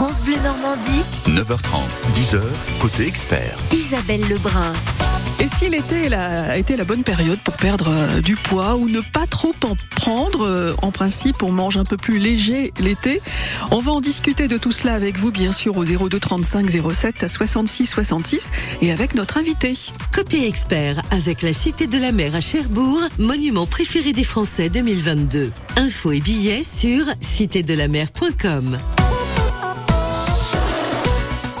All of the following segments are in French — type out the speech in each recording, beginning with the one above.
France Bleu Normandie, 9h30, 10h, côté expert. Isabelle Lebrun. Et si l'été a été la bonne période pour perdre euh, du poids ou ne pas trop en prendre, euh, en principe on mange un peu plus léger l'été. On va en discuter de tout cela avec vous bien sûr au 02 35 07 66 66 et avec notre invité. Côté expert avec la Cité de la Mer à Cherbourg, monument préféré des Français 2022. Infos et billets sur citédelamer.com.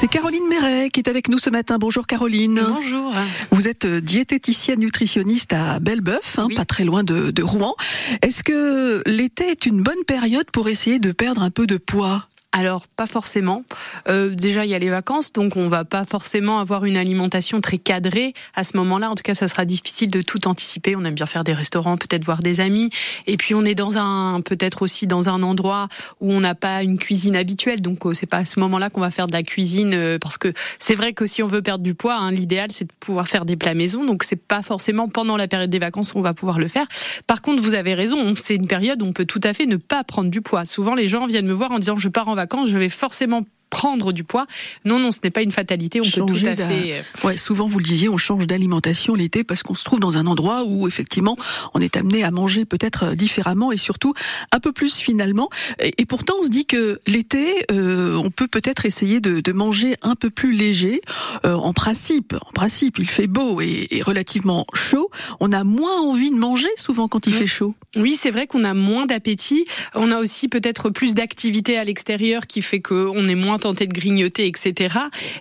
C'est Caroline Méret qui est avec nous ce matin. Bonjour Caroline. Bonjour. Vous êtes euh, diététicienne nutritionniste à Belbeuf, hein, pas très loin de, de Rouen. Est-ce que l'été est une bonne période pour essayer de perdre un peu de poids? Alors pas forcément. Euh, déjà il y a les vacances, donc on va pas forcément avoir une alimentation très cadrée à ce moment-là. En tout cas, ça sera difficile de tout anticiper. On aime bien faire des restaurants, peut-être voir des amis, et puis on est dans un peut-être aussi dans un endroit où on n'a pas une cuisine habituelle. Donc euh, c'est pas à ce moment-là qu'on va faire de la cuisine, euh, parce que c'est vrai que si on veut perdre du poids, hein, l'idéal c'est de pouvoir faire des plats maison. Donc c'est pas forcément pendant la période des vacances qu'on va pouvoir le faire. Par contre, vous avez raison, c'est une période où on peut tout à fait ne pas prendre du poids. Souvent les gens viennent me voir en disant je pars en vacances, je vais forcément prendre du poids. Non, non, ce n'est pas une fatalité. On peut tout à fait. Euh, ouais, souvent vous le disiez, on change d'alimentation l'été parce qu'on se trouve dans un endroit où effectivement on est amené à manger peut-être euh, différemment et surtout un peu plus finalement. Et, pourtant, on se dit que l'été, euh, on peut peut-être essayer de, de, manger un peu plus léger. Euh, en principe, en principe, il fait beau et, et, relativement chaud. On a moins envie de manger souvent quand il fait chaud. Oui, c'est vrai qu'on a moins d'appétit. On a aussi peut-être plus d'activité à l'extérieur qui fait qu'on est moins tenter de grignoter, etc.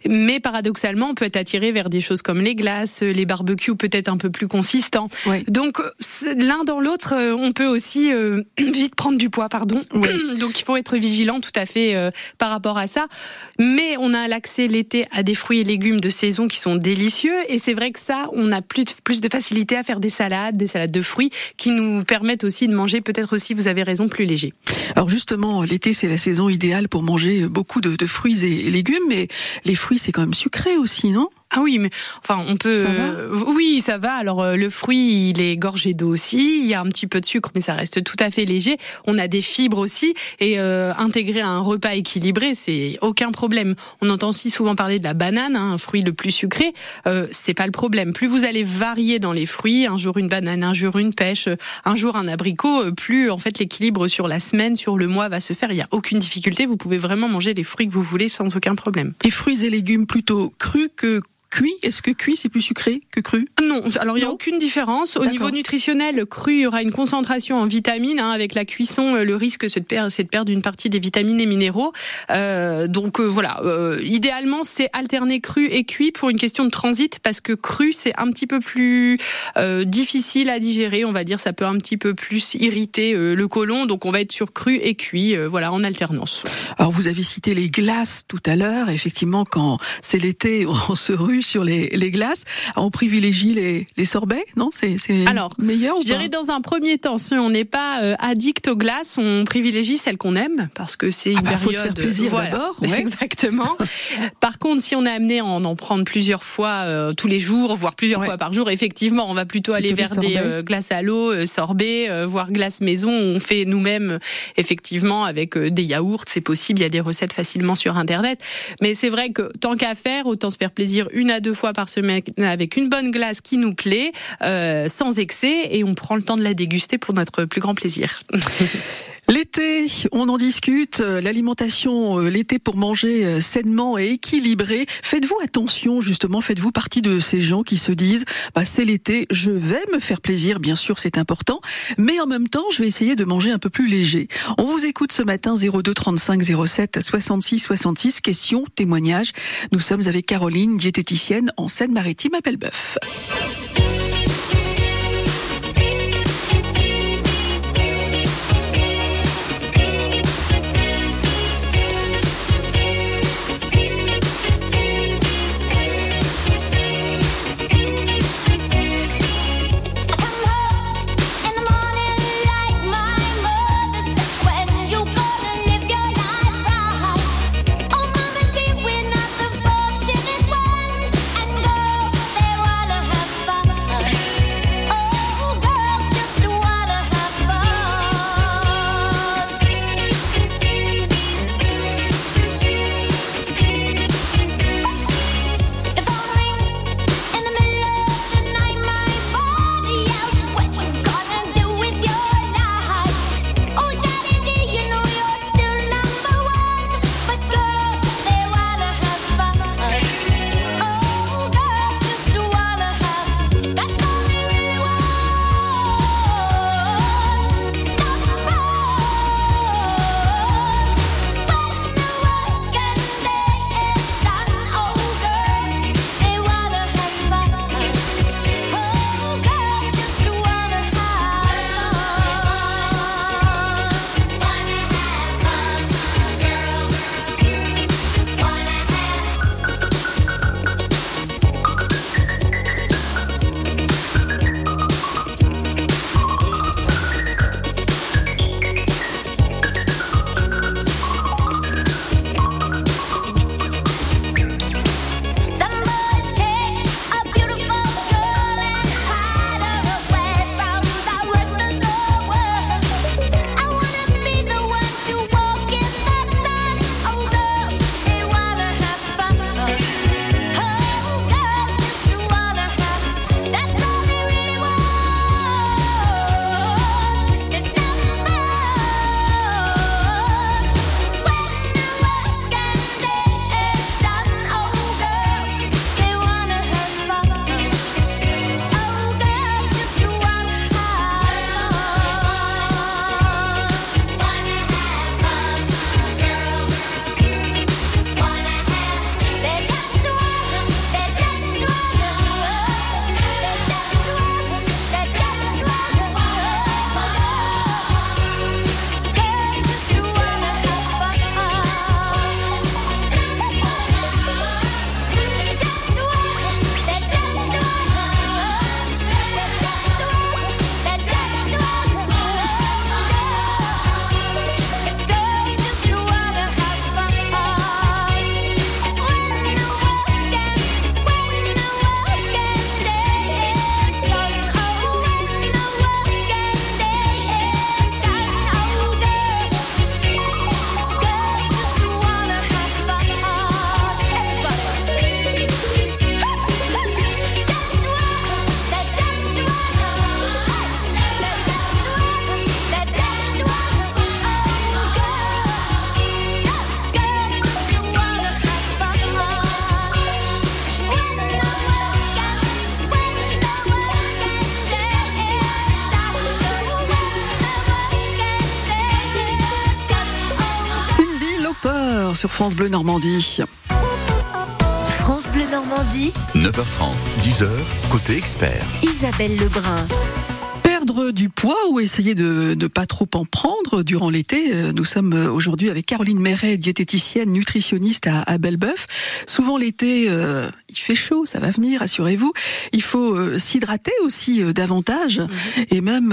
Mais paradoxalement, on peut être attiré vers des choses comme les glaces, les barbecues peut-être un peu plus consistants. Donc l'un dans l'autre, euh, on peut aussi euh, vite prendre du poids, pardon. Donc il faut être vigilant tout à fait euh, par rapport à ça. Mais on a l'accès l'été à des fruits et légumes de saison qui sont délicieux et c'est vrai que ça, on a plus de, plus de facilité à faire des salades, des salades de fruits qui nous permettent aussi de manger peut-être aussi, vous avez raison, plus léger. Alors justement, l'été c'est la saison idéale pour manger beaucoup de, de fruits et légumes, mais les fruits c'est quand même sucré aussi, non? Ah oui, mais enfin on peut. Ça va euh, oui, ça va. Alors euh, le fruit, il est gorgé d'eau aussi. Il y a un petit peu de sucre, mais ça reste tout à fait léger. On a des fibres aussi, et euh, intégrer un repas équilibré, c'est aucun problème. On entend aussi souvent parler de la banane, hein, un fruit le plus sucré. Euh, c'est pas le problème. Plus vous allez varier dans les fruits, un jour une banane, un jour une pêche, un jour un abricot, plus en fait l'équilibre sur la semaine, sur le mois va se faire. Il y a aucune difficulté. Vous pouvez vraiment manger les fruits que vous voulez sans aucun problème. Et fruits et légumes plutôt crus que cuit, est-ce que cuit c'est plus sucré que cru? Non, alors il n'y a aucune différence. Au niveau nutritionnel, cru, il y aura une concentration en vitamines. Hein, avec la cuisson, euh, le risque c'est de perdre, de perdre une partie des vitamines et minéraux. Euh, donc euh, voilà, euh, idéalement c'est alterner cru et cuit pour une question de transit parce que cru c'est un petit peu plus euh, difficile à digérer, on va dire, ça peut un petit peu plus irriter euh, le côlon. Donc on va être sur cru et cuit, voilà, en alternance. Alors vous avez cité les glaces tout à l'heure. Effectivement, quand c'est l'été, on se rue sur les, les glaces. on privilégie les, les sorbets, non? C'est alors meilleur. Je dirais dans un premier temps, si on n'est pas euh, addict aux glaces, on privilégie celles qu'on aime parce que c'est une ah bah, période. Faut se faire plaisir d'abord. Exactement. Par contre, si on est amené à en, en prendre plusieurs fois euh, tous les jours, voire plusieurs fois par jour, effectivement, on va plutôt aller vers des euh, glaces à l'eau, sorbets, voire glaces maison. Où on fait nous-mêmes, effectivement, avec des yaourts, c'est possible. Il y a des recettes facilement sur internet. Mais c'est vrai que tant qu'à faire, autant se faire plaisir une à deux fois par semaine avec une bonne glace qui nous plaît, euh, sans excès, et on prend le temps de la déguster pour notre plus grand plaisir. L'été, on en discute, l'alimentation euh, l'été pour manger euh, sainement et équilibré. Faites-vous attention justement, faites-vous partie de ces gens qui se disent bah, c'est l'été, je vais me faire plaisir, bien sûr c'est important, mais en même temps je vais essayer de manger un peu plus léger. On vous écoute ce matin 02 35 07 66 66, questions, témoignages. Nous sommes avec Caroline, diététicienne en Seine-Maritime à Belbeuf. 10h sur France Bleu Normandie. France Bleu Normandie, 9h30, 10h, côté expert. Isabelle Lebrun. Du poids ou essayer de ne pas trop en prendre durant l'été. Euh, Nous sommes euh, aujourd'hui avec Caroline Méret, diététicienne, nutritionniste à, à Belbeuf. Souvent l'été, euh, il fait chaud, ça va venir, assurez-vous. Il faut euh, s'hydrater aussi euh, davantage. Et même,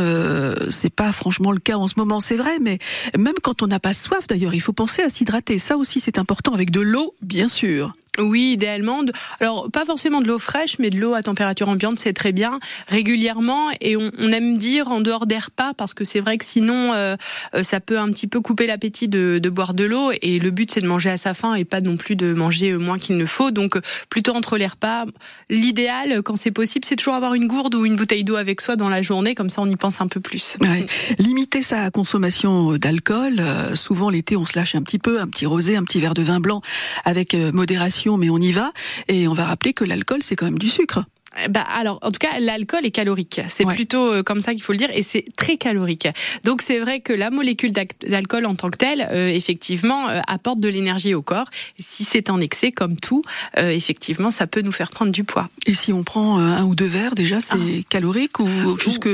c'est pas franchement le cas en ce moment, c'est vrai, mais même quand on n'a pas soif d'ailleurs, il faut penser à s'hydrater. Ça aussi, c'est important avec de l'eau, bien sûr. Oui, idéalement. Alors, pas forcément de l'eau fraîche, mais de l'eau à température ambiante, c'est très bien, régulièrement. Et on, on aime dire en dehors des repas, parce que c'est vrai que sinon, euh, euh, ça peut un petit peu couper l'appétit de, de boire de l'eau. Et le but, c'est de manger à sa faim et pas non plus de manger euh, moins qu'il ne faut. Donc, euh, plutôt entre les repas. L'idéal, quand c'est possible, c'est toujours avoir une gourde ou une bouteille d'eau avec soi dans la journée. Comme ça, on y pense un peu plus. Ouais. Limiter sa consommation d'alcool. Souvent l'été, on se lâche un petit peu, un petit rosé, un petit verre de vin blanc avec modération, mais on y va. Et on va rappeler que l'alcool, c'est quand même du sucre. Bah alors, en tout cas, l'alcool est calorique. C'est Ouais. plutôt euh, comme ça qu'il faut le dire, et c'est très calorique. Donc c'est vrai que la molécule d'alcool en tant que telle, euh, effectivement, euh, apporte de l'énergie au corps. Et si c'est en excès, comme tout, euh, effectivement, ça peut nous faire prendre du poids. Et si on prend euh, un ou deux verres, déjà, c'est calorique ou jusque,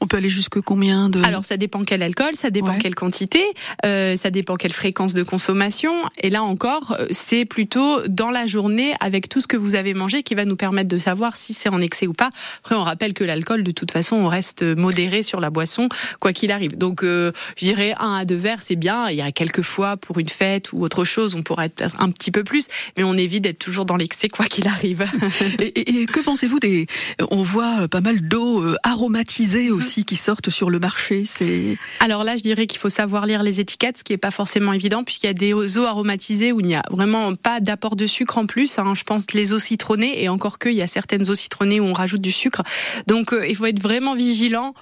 on peut aller jusque combien de Alors ça dépend quel alcool, ça dépend Ouais. quelle quantité, euh, ça dépend quelle fréquence de consommation. Et là encore, c'est plutôt dans la journée avec tout ce que vous avez mangé qui va nous permettre de savoir si c'est en excès ou pas. Après, on rappelle que l'alcool, de toute façon, on reste modéré sur la boisson, quoi qu'il arrive. Donc, euh, je dirais un à deux verres, c'est bien. Il y a quelques fois pour une fête ou autre chose, on pourrait être un petit peu plus, mais on évite d'être toujours dans l'excès, quoi qu'il arrive. Et, et- et que pensez-vous des On voit pas mal d'eau euh, Mhm. aromatisée aussi qui sortent sur le marché. C'est Alors là, je dirais qu'il faut savoir lire les étiquettes, ce qui est pas forcément évident, puisqu'il y a des eaux aromatisées où il n'y a vraiment pas d'apport de sucre en plus. hein. Je pense les eaux citronnées, et encore que, il y a certaines eaux citronnées où on rajoute du sucre. Donc, euh, il faut être vraiment vigilant.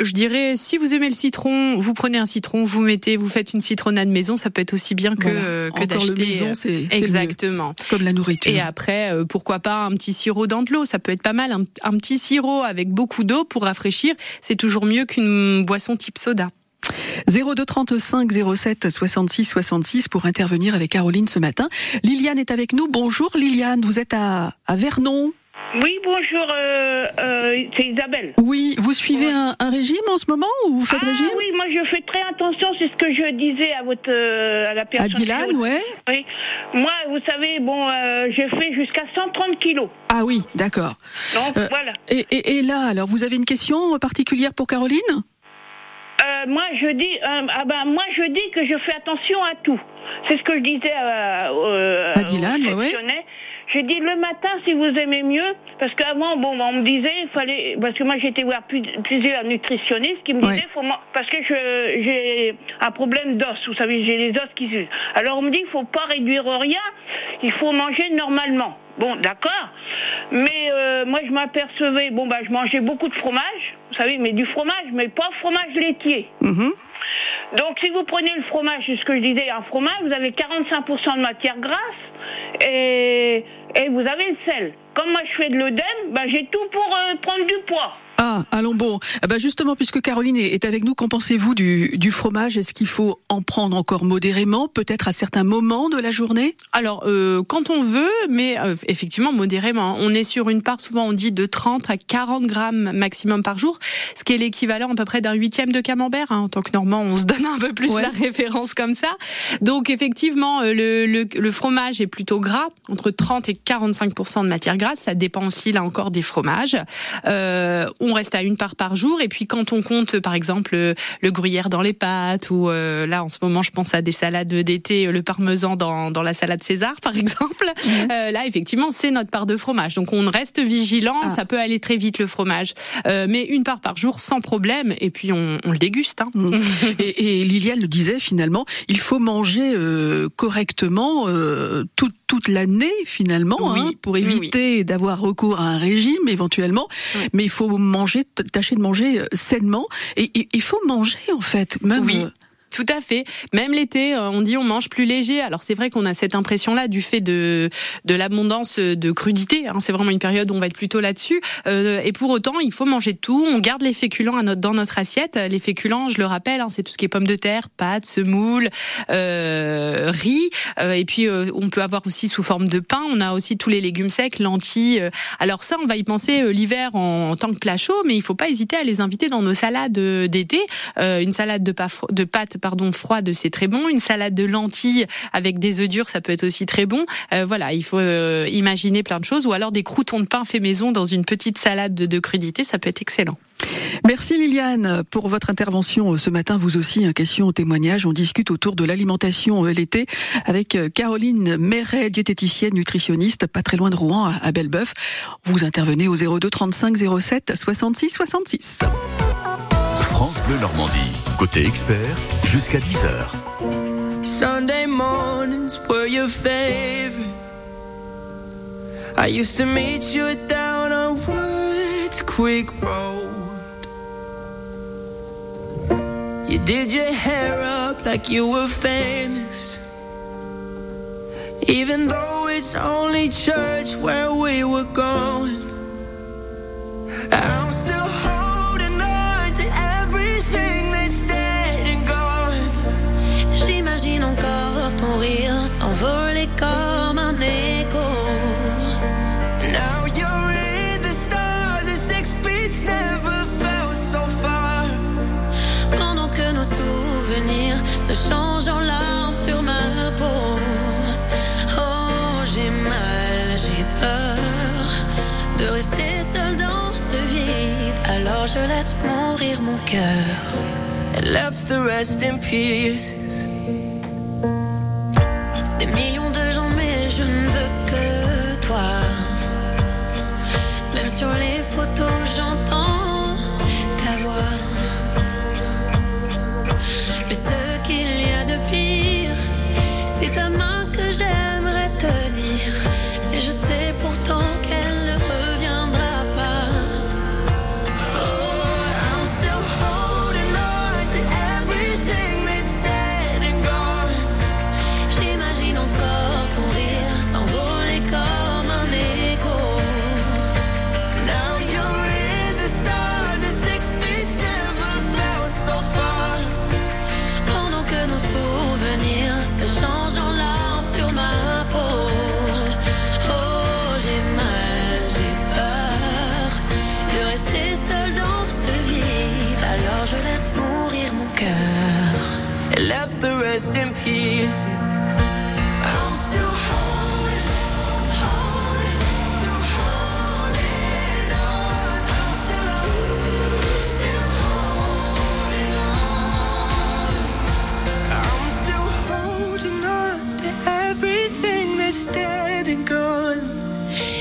Je dirais, si vous aimez le citron, vous prenez un citron, vous mettez, vous faites une citronnade maison, ça peut être aussi bien que, Voilà. euh, que Encore le d'acheter. maison, euh, c'est mieux. Exactement. comme la nourriture. Et après, euh, pourquoi pas un petit sirop dans de l'eau Ça peut être pas mal. Un, un petit sirop avec beaucoup d'eau pour rafraîchir, c'est toujours mieux qu'une boisson type soda. 02 35 07 66 66 pour intervenir avec Caroline ce matin. Liliane est avec nous. Bonjour Liliane, vous êtes à, à Vernon. Oui, bonjour, euh, euh, c'est Isabelle. Oui, vous suivez un, un régime en ce moment ou vous faites ah régime oui, moi je fais très attention, c'est ce que je disais à votre euh, à la À personne. Dylan, qui- ouais. Oui. Moi, vous savez, bon, je fais jusqu'à 130 kilos. Ah oui, d'accord. Donc voilà. Et, et, et là, alors, vous avez une question particulière pour Caroline? Moi, je dis, ah ben, moi, je dis que je fais attention à tout. C'est ce que je disais à, À Dylan, ouais, Je dis le matin si vous aimez mieux, parce qu'avant, bon, on me disait, il fallait, parce que moi j'étais voir plus- plusieurs nutritionnistes qui me disaient, faut parce que j'ai un problème d'os, vous savez, j'ai les os qui s'usent. Alors on me dit, il faut pas réduire rien, il faut manger normalement. Bon, d'accord. Mais euh, moi, je m'apercevais, bon, bah, je mangeais beaucoup de fromage, vous savez, mais du fromage, mais pas fromage laitier. Mhm. Donc, si vous prenez le fromage, c'est ce que je disais, un fromage, vous avez 45% de matière grasse et, vous avez le sel. Comme moi, je fais de l'œdème, bah, j'ai tout pour euh, prendre du poids. Ah, allons bon. Bah justement, puisque Caroline est avec nous, qu'en pensez-vous du, du fromage? Est-ce qu'il faut en prendre encore modérément, peut-être à certains moments de la journée? Alors, euh, quand on veut, mais euh, effectivement modérément. On est sur une part, souvent on dit de 30 à 40 grammes maximum par jour, ce qui est l'équivalent à peu près d'un huitième de camembert. hein. En tant que normand, on se donne un peu plus Ouais. la référence comme ça. Donc effectivement, euh, le, le, le fromage est plutôt gras, entre 30 et 45% de matière grasse. Ça dépend aussi là encore des fromages. Euh, on reste à une part par jour. Et puis quand on compte, par exemple, le gruyère dans les pâtes ou euh, là en ce moment, je pense à des salades d'été, le parmesan dans, dans la salade César, par exemple. Euh, là, effectivement, c'est notre part de fromage. Donc on reste vigilant. Ah. Ça peut aller très vite le fromage, Euh, mais une part par jour sans problème. Et puis on, on le déguste. Hein. et, et Liliane le disait finalement, il faut manger correctement toute toute l'année finalement, Oui, hein, pour oui, éviter d'avoir recours à un régime éventuellement. Oui. Mais il faut manger, t- tâcher de manger euh, sainement. Et et il faut manger en fait, même. Oui. Tout à fait. Même l'été, euh, on dit on mange plus léger. Alors c'est vrai qu'on a cette impression-là du fait de de l'abondance de crudité. Hein. C'est vraiment une période où on va être plutôt là-dessus. Euh, et pour autant, il faut manger tout. On garde les féculents dans notre assiette. Les féculents, je le rappelle, hein, c'est tout ce qui est pommes de terre, pâtes, semoule, euh, riz. Et puis on peut avoir aussi sous forme de pain. On a aussi tous les légumes secs, lentilles. Alors ça, on va y penser l'hiver en, tant que plat chaud, mais il faut pas hésiter à les inviter dans nos salades d'été. une salade de, de pâtes pardon froide, c'est très bon. Une salade de lentilles avec des œufs durs, ça peut être aussi très bon. voilà, il faut imaginer plein de choses. Ou alors des croutons de pain fait maison dans une petite salade de, de crudité, ça peut être excellent. Merci Liliane pour votre intervention ce matin. Vous aussi, un question au témoignage. On discute autour de l'alimentation l'été avec Caroline Méret, diététicienne, nutritionniste, pas très loin de Rouen, à Belbeuf. Vous intervenez au 02 35 07 66 66. France Bleu Normandie. Côté expert, jusqu'à 10h. Sunday mornings were your favorite. I used to meet you down on Woods Quick Road. You did your hair up like you were famous. Even though it's only church where we were going. I'm still holding cœur. And left the rest in pieces. Des millions de gens, mais je ne veux que toi. Même sur les photos, j'entends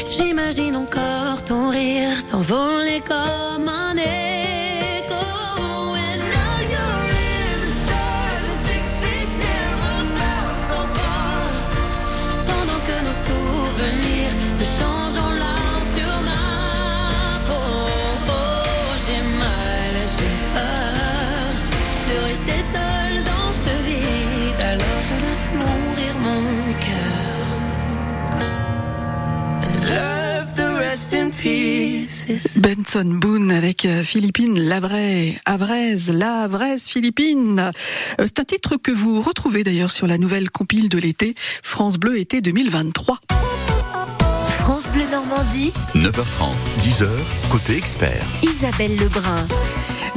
J'imagine encore ton rire s'envoler comme un écho. Benson Boone avec euh, Philippine Lavray, Avrez, la Avraise Philippine. Euh, C'est un titre que vous retrouvez d'ailleurs sur la nouvelle compile de l'été, France Bleu été 2023. France Bleu Normandie, 9h30, 10h, côté expert. Isabelle Lebrun.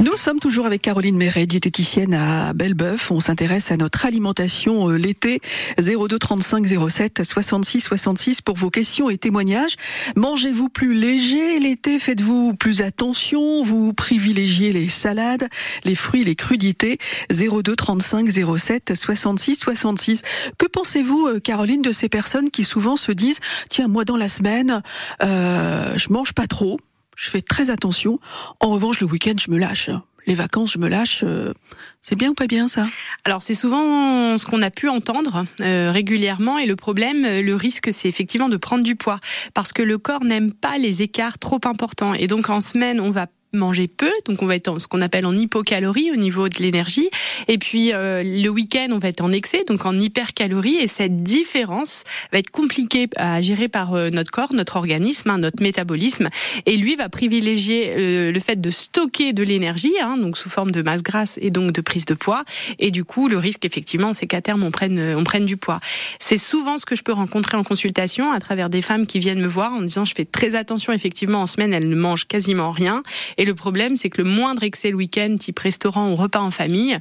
Nous sommes toujours avec Caroline Méret, diététicienne à Belbeuf. On s'intéresse à notre alimentation euh, l'été 02 35 07 66 66 pour vos questions et témoignages. Mangez-vous plus léger l'été? Faites-vous plus attention? Vous privilégiez les salades, les fruits, les crudités? 02 35 07 66 66. Que pensez-vous, euh, Caroline, de ces personnes qui souvent se disent tiens moi dans la semaine euh, je mange pas trop je fais très attention. En revanche, le week-end, je me lâche. Les vacances, je me lâche. euh, C'est bien ou pas bien ça? Alors c'est souvent ce qu'on a pu entendre euh, régulièrement et le problème, euh, le risque, c'est effectivement de prendre du poids parce que le corps n'aime pas les écarts trop importants et donc en semaine on va manger peu, donc on va être en ce qu'on appelle en hypocalorie au niveau de l'énergie. Et puis euh, le week-end, on va être en excès, donc en hypercalorie. Et cette différence va être compliquée à gérer par euh, notre corps, notre organisme, hein, notre métabolisme. Et lui va privilégier euh, le fait de stocker de l'énergie, hein, donc sous forme de masse grasse et donc de prise de poids. Et du coup, le risque effectivement, c'est qu'à terme on prenne on prenne du poids. C'est souvent ce que je peux rencontrer en consultation à travers des femmes qui viennent me voir en disant je fais très attention effectivement en semaine elles ne mangent quasiment rien le problème c'est que le moindre excès le week-end type restaurant ou repas en famille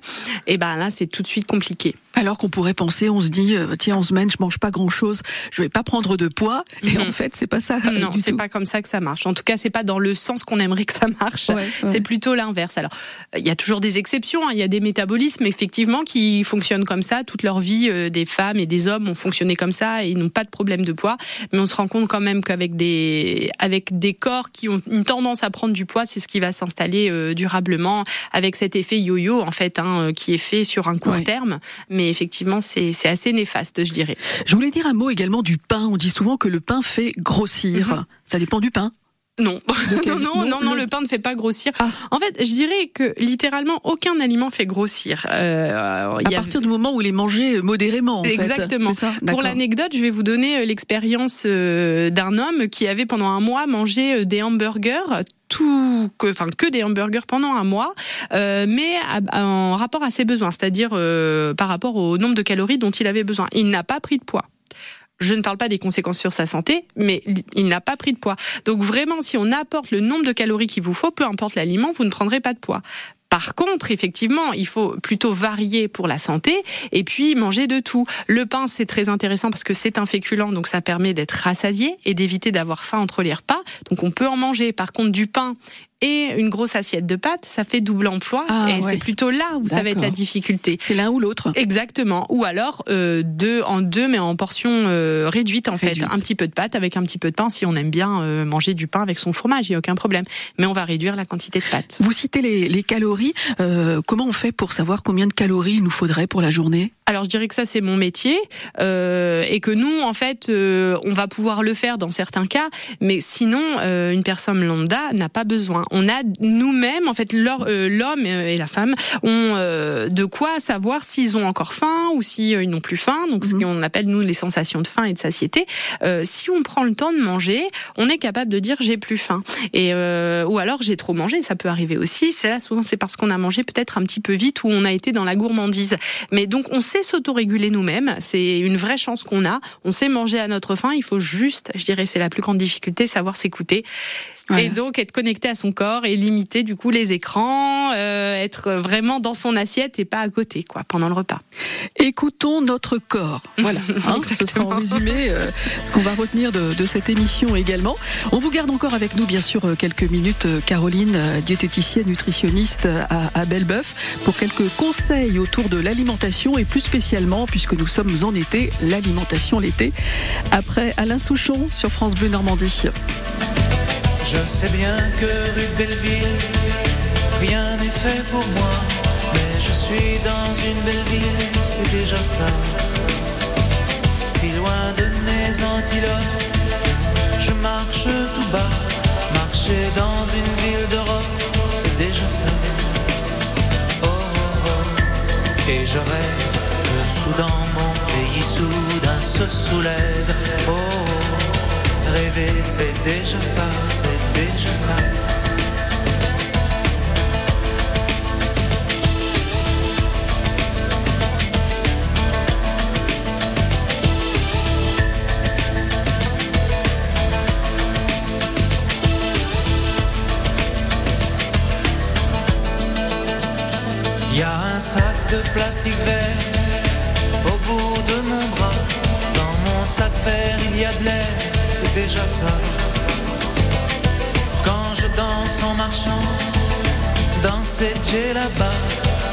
et ben là c'est tout de suite compliqué. Alors qu'on pourrait penser, on se dit, euh, tiens, en semaine, je mange pas grand chose, je vais pas prendre de poids. Et en fait, c'est pas ça. Non, c'est pas comme ça que ça marche. En tout cas, c'est pas dans le sens qu'on aimerait que ça marche. Ouais, ouais. C'est plutôt l'inverse. Alors, euh, il y a toujours des exceptions. hein. Il y a des métabolismes effectivement qui fonctionnent comme ça toute leur vie. euh, des femmes et des hommes ont fonctionné comme ça et ils n'ont pas de problème de poids. Mais on se rend compte quand même qu'avec des avec des corps qui ont une tendance à prendre du poids, c'est ce qui va s'installer euh, durablement avec cet effet yo-yo en fait hein, euh, qui est fait sur un court Ouais. terme. Mais effectivement, c'est assez néfaste, je dirais. Je voulais dire un mot également du pain. On dit souvent que le pain fait grossir. Mhm. Ça dépend du pain. Non, non, non, non, non, le- pain ne fait pas grossir. Ah. En fait, je dirais que littéralement aucun aliment fait grossir. Euh, À y a- partir du moment où il est mangé modérément, en fait. Exactement. Ça? Pour l'anecdote, je vais vous donner euh, l'expérience euh, d'un homme qui avait pendant un mois mangé des hamburgers tout que enfin que des hamburgers pendant un mois euh, mais en rapport à ses besoins c'est-à-dire euh, par rapport au nombre de calories dont il avait besoin il n'a pas pris de poids je ne parle pas des conséquences sur sa santé, mais il n'a pas pris de poids. Donc vraiment, si on apporte le nombre de calories qu'il vous faut, peu importe l'aliment, vous ne prendrez pas de poids. Par contre, effectivement, il faut plutôt varier pour la santé et puis manger de tout. Le pain, c'est très intéressant parce que c'est un féculent, donc ça permet d'être rassasié et d'éviter d'avoir faim entre les repas. Donc on peut en manger. Par contre, du pain et une grosse assiette de pâtes, ça fait double emploi Ah, et ouais. c'est plutôt là où ça va être la difficulté. C'est l'un ou l'autre. Exactement. Ou alors euh, deux en deux, mais en portions euh, réduites en Réduite. fait. Un petit peu de pâte avec un petit peu de pain. Si on aime bien euh, manger du pain avec son fromage, il y a aucun problème. Mais on va réduire la quantité de pâte. Vous citez les, les calories. Euh, comment on fait pour savoir combien de calories il nous faudrait pour la journée? Alors je dirais que ça c'est mon métier euh, et que nous en fait euh, on va pouvoir le faire dans certains cas, mais sinon euh, une personne lambda n'a pas besoin. On a nous-mêmes en fait euh, l'homme et la femme ont euh, de quoi savoir s'ils ont encore faim ou si euh, ils n'ont plus faim. Donc ce Mhm. qu'on appelle nous les sensations de faim et de satiété. Euh, si on prend le temps de manger, on est capable de dire j'ai plus faim et euh, ou alors j'ai trop mangé. Ça peut arriver aussi. C'est là souvent c'est parce qu'on a mangé peut-être un petit peu vite ou on a été dans la gourmandise. Mais donc on sait s'autoréguler nous-mêmes, c'est une vraie chance qu'on a. On sait manger à notre faim, il faut juste, je dirais c'est la plus grande difficulté, savoir s'écouter. Et donc être connecté à son corps et limiter du coup les écrans, euh, être vraiment dans son assiette et pas à côté quoi pendant le repas. Écoutons notre corps. Voilà, hein, ce sera en résumé euh, ce qu'on va retenir de, de cette émission également. On vous garde encore avec nous, bien sûr, euh, quelques minutes. Caroline, diététicienne, nutritionniste à, à Belleboeuf, pour quelques conseils autour de l'alimentation et plus spécialement, puisque nous sommes en été, l'alimentation l'été. Après Alain Souchon sur France Bleu Normandie. Je sais bien que rue Belleville, rien n'est fait pour moi. Mais je suis dans une belle ville, c'est déjà ça. Si loin de mes antilopes, je marche tout bas. Marcher dans une ville d'Europe, c'est déjà ça. Oh, oh, oh. Et je rêve que soudain mon pays soudain se soulève. Oh, oh. Rêver c'est déjà ça, c'est déjà ça. Y a un sac de plastique vert au bout de mon bras. Dans mon sac vert, il y a de l'air, c'est déjà ça. Quand je danse en marchant, danser j'ai là-bas,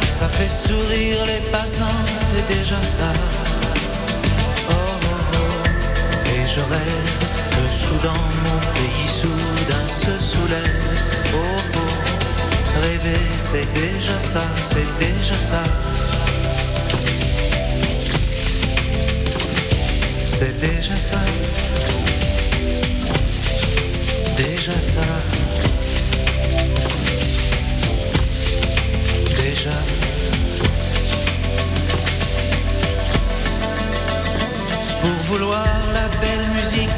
ça fait sourire les passants, c'est déjà ça. Oh, oh, oh. Et je rêve que soudain mon pays soudain se soulève. Oh, oh. Rêver, c'est déjà ça, c'est déjà ça. C'est déjà ça. Déjà ça. Déjà. Pour vouloir la belle musique,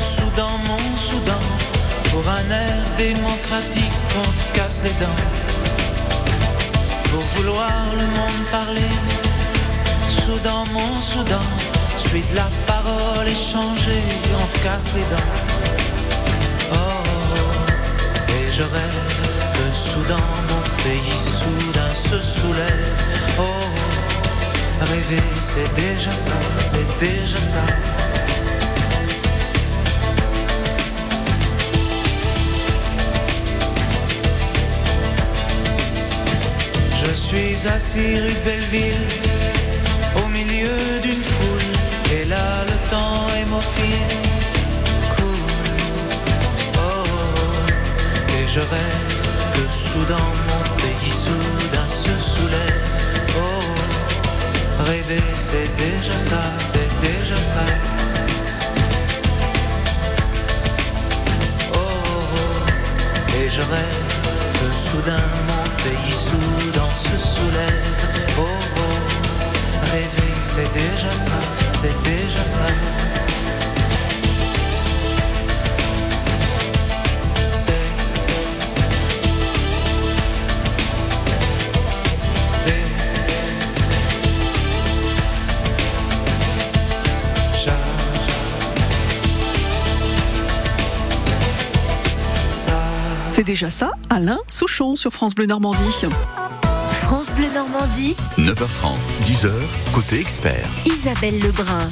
Soudan, mon Soudan, pour un air démocratique, on te casse les dents. Pour vouloir le monde parler, Soudan, mon Soudan, suis de la parole échangée, on te casse les dents. Oh, et je rêve que Soudan, mon pays soudain se soulève. Oh, rêver c'est déjà ça, c'est déjà ça. Je suis assis rue Belleville, au milieu d'une foule, et là le temps est mon. Je rêve que soudain mon pays soudain se soulève. Oh, rêver c'est déjà ça, c'est déjà ça. Oh, oh, et je rêve que soudain mon pays soudain se soulève. Oh, oh, rêver c'est déjà ça, c'est déjà ça. C'est déjà ça, Alain Souchon sur France Bleu Normandie. France Bleu Normandie, 9h30, 10h, côté expert. Isabelle Lebrun.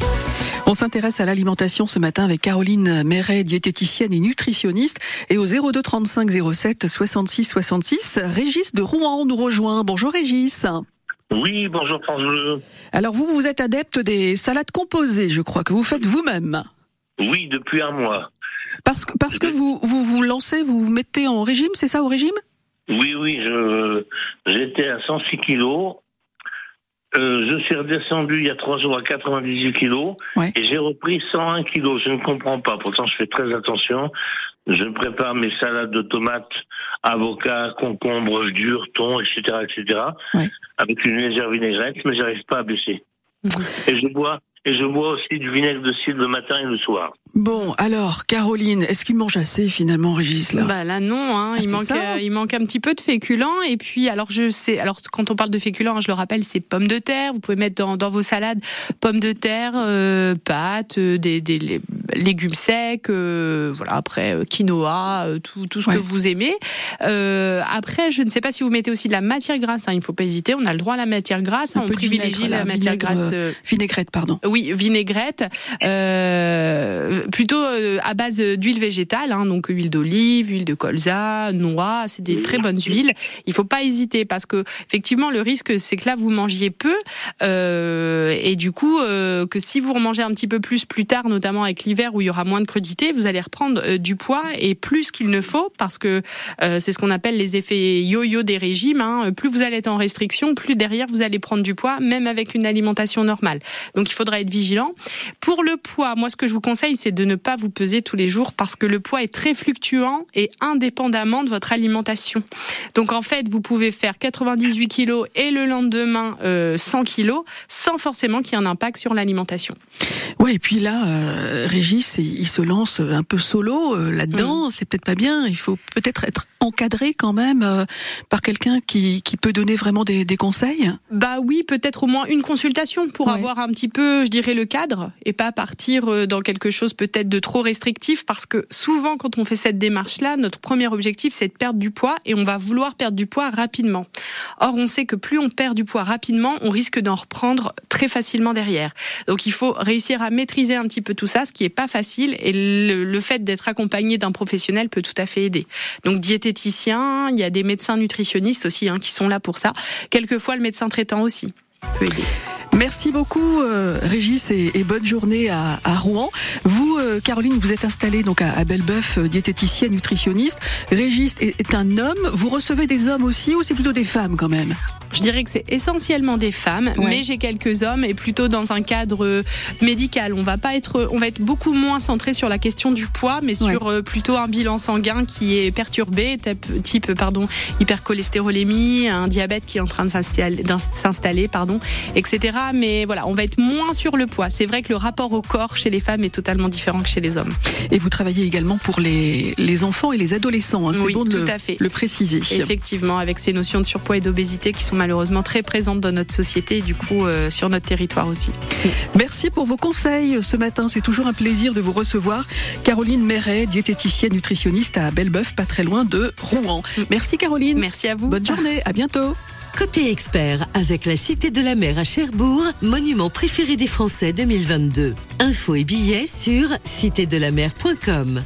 On s'intéresse à l'alimentation ce matin avec Caroline Méret, diététicienne et nutritionniste. Et au 02 35 07 66 66, Régis de Rouen nous rejoint. Bonjour Régis. Oui, bonjour France Bleu. Alors vous, vous êtes adepte des salades composées, je crois, que vous faites vous-même. Oui, depuis un mois. Parce que, parce que vous, vous vous lancez, vous vous mettez en régime, c'est ça au régime? Oui, oui, je j'étais à 106 kilos. Euh, je suis redescendu il y a trois jours à 98 kilos Ouais. et j'ai repris 101 kilos. Je ne comprends pas. Pourtant, je fais très attention. Je prépare mes salades de tomates, avocats, concombres durs, thon, etc., etc., Ouais. avec une légère vinaigrette, mais j'arrive pas à baisser. Et je bois et je bois aussi du vinaigre de cidre le matin et le soir. Bon, alors, Caroline, est-ce qu'il mange assez finalement, Régis, là? Bah là non, hein. Ah, il manque euh, il manque un petit peu de féculents et puis alors je sais alors quand on parle de féculents, hein, je le rappelle, c'est pommes de terre. Vous pouvez mettre dans, dans vos salades pommes de terre, euh, pâtes, euh, des, des lé- légumes secs, euh, voilà après quinoa, tout, tout ce Ouais. que vous aimez. Euh, après, je ne sais pas si vous mettez aussi de la matière grasse. Hein, il ne faut pas hésiter. On a le droit à la matière grasse. On privilégie vinaigre, la matière vinaigre, grasse. Vinaigrette, pardon. oui, vinaigrette, euh, plutôt euh, à base d'huile végétale, hein, donc huile d'olive, huile de colza, noix, c'est des très bonnes huiles. Il faut pas hésiter parce que effectivement le risque c'est que là vous mangiez peu euh, et du coup euh, que si vous remangez un petit peu plus plus tard, notamment avec l'hiver où il y aura moins de crudité, vous allez reprendre du poids et plus qu'il ne faut parce que c'est ce qu'on appelle les effets yo-yo des régimes. hein. Plus vous allez être en restriction, plus derrière vous allez prendre du poids, même avec une alimentation normale. Donc il faudra être vigilant. Pour le poids, moi ce que je vous conseille, c'est de ne pas vous peser tous les jours parce que le poids est très fluctuant et indépendamment de votre alimentation. Donc en fait, vous pouvez faire 98 kilos et le lendemain euh, 100 kilos sans forcément qu'il y ait un impact sur l'alimentation. Ouais, et puis là, euh, Régis, il se lance un peu solo euh, Mm. là-dedans. C'est peut-être pas bien. Il faut peut-être être encadré quand même euh, par quelqu'un qui, qui peut donner vraiment des, des conseils. Bah oui, peut-être au moins une consultation pour Ouais. avoir un petit peu, je dirais, le cadre et pas partir euh, dans quelque chose peut-être de trop restrictif parce que souvent quand on fait cette démarche-là, notre premier objectif c'est de perdre du poids et on va vouloir perdre du poids rapidement. Or, on sait que plus on perd du poids rapidement, on risque d'en reprendre très facilement derrière. Donc il faut réussir à maîtriser un petit peu tout ça, ce qui est pas facile et le, le fait d'être accompagné d'un professionnel peut tout à fait aider. Donc diététicien, il y a des médecins nutritionnistes aussi hein, qui sont là pour ça. Quelquefois le médecin traitant aussi peut aider. Merci beaucoup euh, Régis et, et, bonne journée à, à Rouen. Vous, euh, Caroline, vous êtes installée donc à, à Belbeuf, euh, diététicienne, nutritionniste. Régis est, est, un homme. Vous recevez des hommes aussi ou c'est plutôt des femmes quand même? Je dirais que c'est essentiellement des femmes, ouais. mais j'ai quelques hommes et plutôt dans un cadre médical. On va pas être, on va être beaucoup moins centré sur la question du poids, mais sur plutôt un bilan sanguin qui est perturbé, type, type pardon hypercholestérolémie, un diabète qui est en train de s'installer, pardon, etc. Mais voilà, on va être moins sur le poids. C'est vrai que le rapport au corps chez les femmes est totalement différent que chez les hommes. Et vous travaillez également pour les, les enfants et les adolescents, hein, c'est oui, bon de tout le, à fait. le préciser. Effectivement, avec ces notions de surpoids et d'obésité qui sont malheureusement très présentes dans notre société et du coup euh, sur notre territoire aussi. Merci pour vos conseils ce matin. C'est toujours un plaisir de vous recevoir. Caroline Méret, diététicienne nutritionniste à Belbeuf, pas très loin de Rouen. Merci Caroline. Merci à vous. Bonne journée. À bientôt. Côté expert, avec la Cité de la Mer à Cherbourg, monument préféré des Français 2022. Infos et billets sur citédelamer.com.